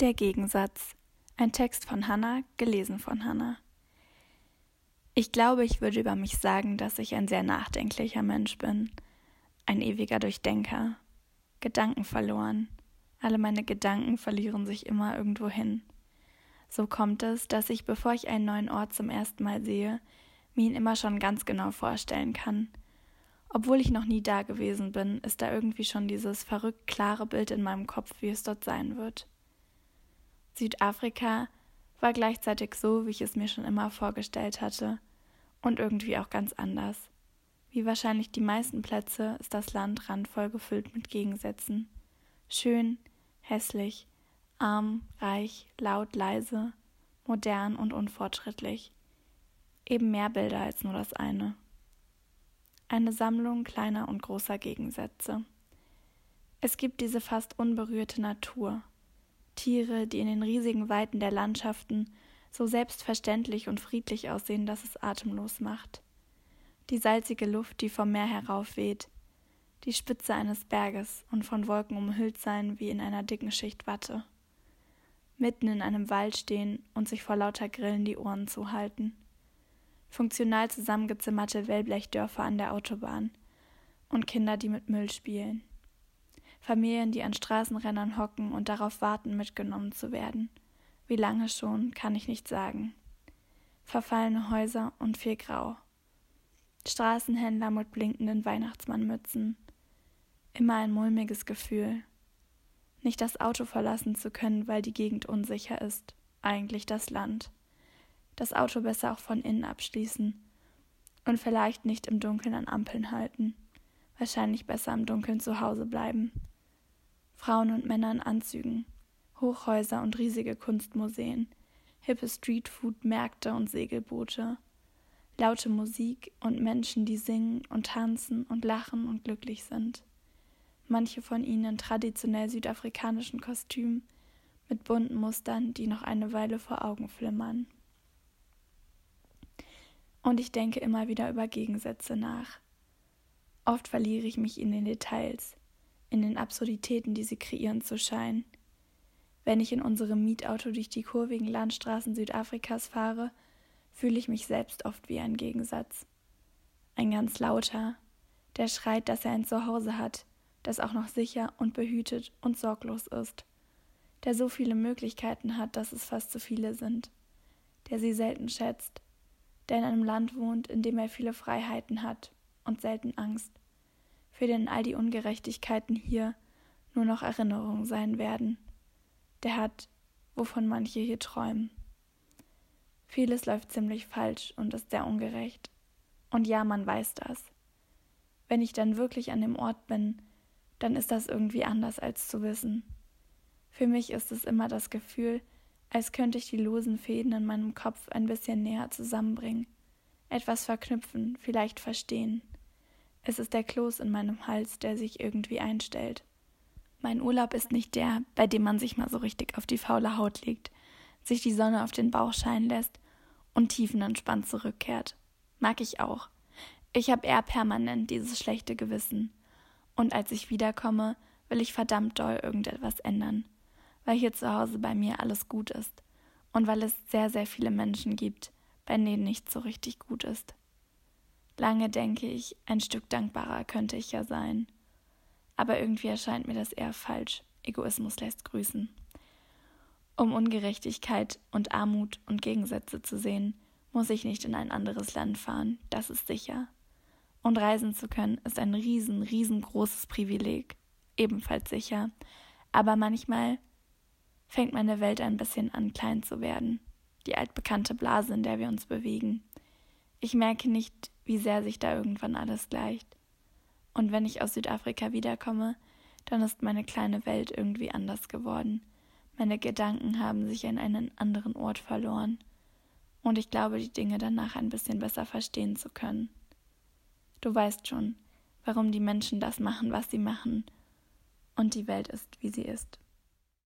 Der Gegensatz. Ein Text von Hannah, gelesen von Hannah. Ich glaube, ich würde über mich sagen, dass ich ein sehr nachdenklicher Mensch bin. Ein ewiger Durchdenker. Gedanken verloren. Alle meine Gedanken verlieren sich immer irgendwo hin. So kommt es, dass ich, bevor ich einen neuen Ort zum ersten Mal sehe, mir ihn immer schon ganz genau vorstellen kann. Obwohl ich noch nie da gewesen bin, ist da irgendwie schon dieses verrückt klare Bild in meinem Kopf, wie es dort sein wird. Südafrika war gleichzeitig so, wie ich es mir schon immer vorgestellt hatte, und irgendwie auch ganz anders. Wie wahrscheinlich die meisten Plätze ist das Land randvoll gefüllt mit Gegensätzen. Schön, hässlich, arm, reich, laut, leise, modern und unfortschrittlich. Eben mehr Bilder als nur das eine. Eine Sammlung kleiner und großer Gegensätze. Es gibt diese fast unberührte Natur, Tiere, die in den riesigen Weiten der Landschaften so selbstverständlich und friedlich aussehen, dass es atemlos macht. Die salzige Luft, die vom Meer heraufweht, die Spitze eines Berges und von Wolken umhüllt sein wie in einer dicken Schicht Watte. Mitten in einem Wald stehen und sich vor lauter Grillen die Ohren zuhalten. Funktional zusammengezimmerte Wellblechdörfer an der Autobahn und Kinder, die mit Müll spielen. Familien, die an Straßenrändern hocken und darauf warten, mitgenommen zu werden. Wie lange schon, kann ich nicht sagen. Verfallene Häuser und viel Grau. Straßenhändler mit blinkenden Weihnachtsmannmützen. Immer ein mulmiges Gefühl. Nicht das Auto verlassen zu können, weil die Gegend unsicher ist. Eigentlich das Land. Das Auto besser auch von innen abschließen. Und vielleicht nicht im Dunkeln an Ampeln halten. Wahrscheinlich besser im Dunkeln zu Hause bleiben. Frauen und Männer in Anzügen, Hochhäuser und riesige Kunstmuseen, hippe Streetfood-Märkte und Segelboote, laute Musik und Menschen, die singen und tanzen und lachen und glücklich sind. Manche von ihnen in traditionell südafrikanischen Kostümen mit bunten Mustern, die noch eine Weile vor Augen flimmern. Und ich denke immer wieder über Gegensätze nach. Oft verliere ich mich in den Details, in den Absurditäten, die sie kreieren zu scheinen. Wenn ich in unserem Mietauto durch die kurvigen Landstraßen Südafrikas fahre, fühle ich mich selbst oft wie ein Gegensatz. Ein ganz lauter, der schreit, dass er ein Zuhause hat, das auch noch sicher und behütet und sorglos ist, der so viele Möglichkeiten hat, dass es fast zu viele sind, der sie selten schätzt, der in einem Land wohnt, in dem er viele Freiheiten hat und selten Angst, für den all die Ungerechtigkeiten hier nur noch Erinnerungen sein werden. Der hat, wovon manche hier träumen. Vieles läuft ziemlich falsch und ist sehr ungerecht. Und ja, man weiß das. Wenn ich dann wirklich an dem Ort bin, dann ist das irgendwie anders als zu wissen. Für mich ist es immer das Gefühl, als könnte ich die losen Fäden in meinem Kopf ein bisschen näher zusammenbringen, etwas verknüpfen, vielleicht verstehen. Es ist der Kloß in meinem Hals, der sich irgendwie einstellt. Mein Urlaub ist nicht der, bei dem man sich mal so richtig auf die faule Haut legt, sich die Sonne auf den Bauch scheinen lässt und tiefenentspannt zurückkehrt. Mag ich auch. Ich habe eher permanent dieses schlechte Gewissen. Und als ich wiederkomme, will ich verdammt doll irgendetwas ändern, weil hier zu Hause bei mir alles gut ist und weil es sehr, sehr viele Menschen gibt, bei denen nichts so richtig gut ist. Lange denke ich, ein Stück dankbarer könnte ich ja sein. Aber irgendwie erscheint mir das eher falsch. Egoismus lässt grüßen. Um Ungerechtigkeit und Armut und Gegensätze zu sehen, muss ich nicht in ein anderes Land fahren, das ist sicher. Und reisen zu können ist ein riesen, riesengroßes Privileg, ebenfalls sicher. Aber manchmal fängt meine Welt ein bisschen an klein zu werden, die altbekannte Blase, in der wir uns bewegen. Ich merke nicht, wie sehr sich da irgendwann alles gleicht. Und wenn ich aus Südafrika wiederkomme, dann ist meine kleine Welt irgendwie anders geworden. Meine Gedanken haben sich an einen anderen Ort verloren. Und ich glaube, die Dinge danach ein bisschen besser verstehen zu können. Du weißt schon, warum die Menschen das machen, was sie machen. Und die Welt ist, wie sie ist.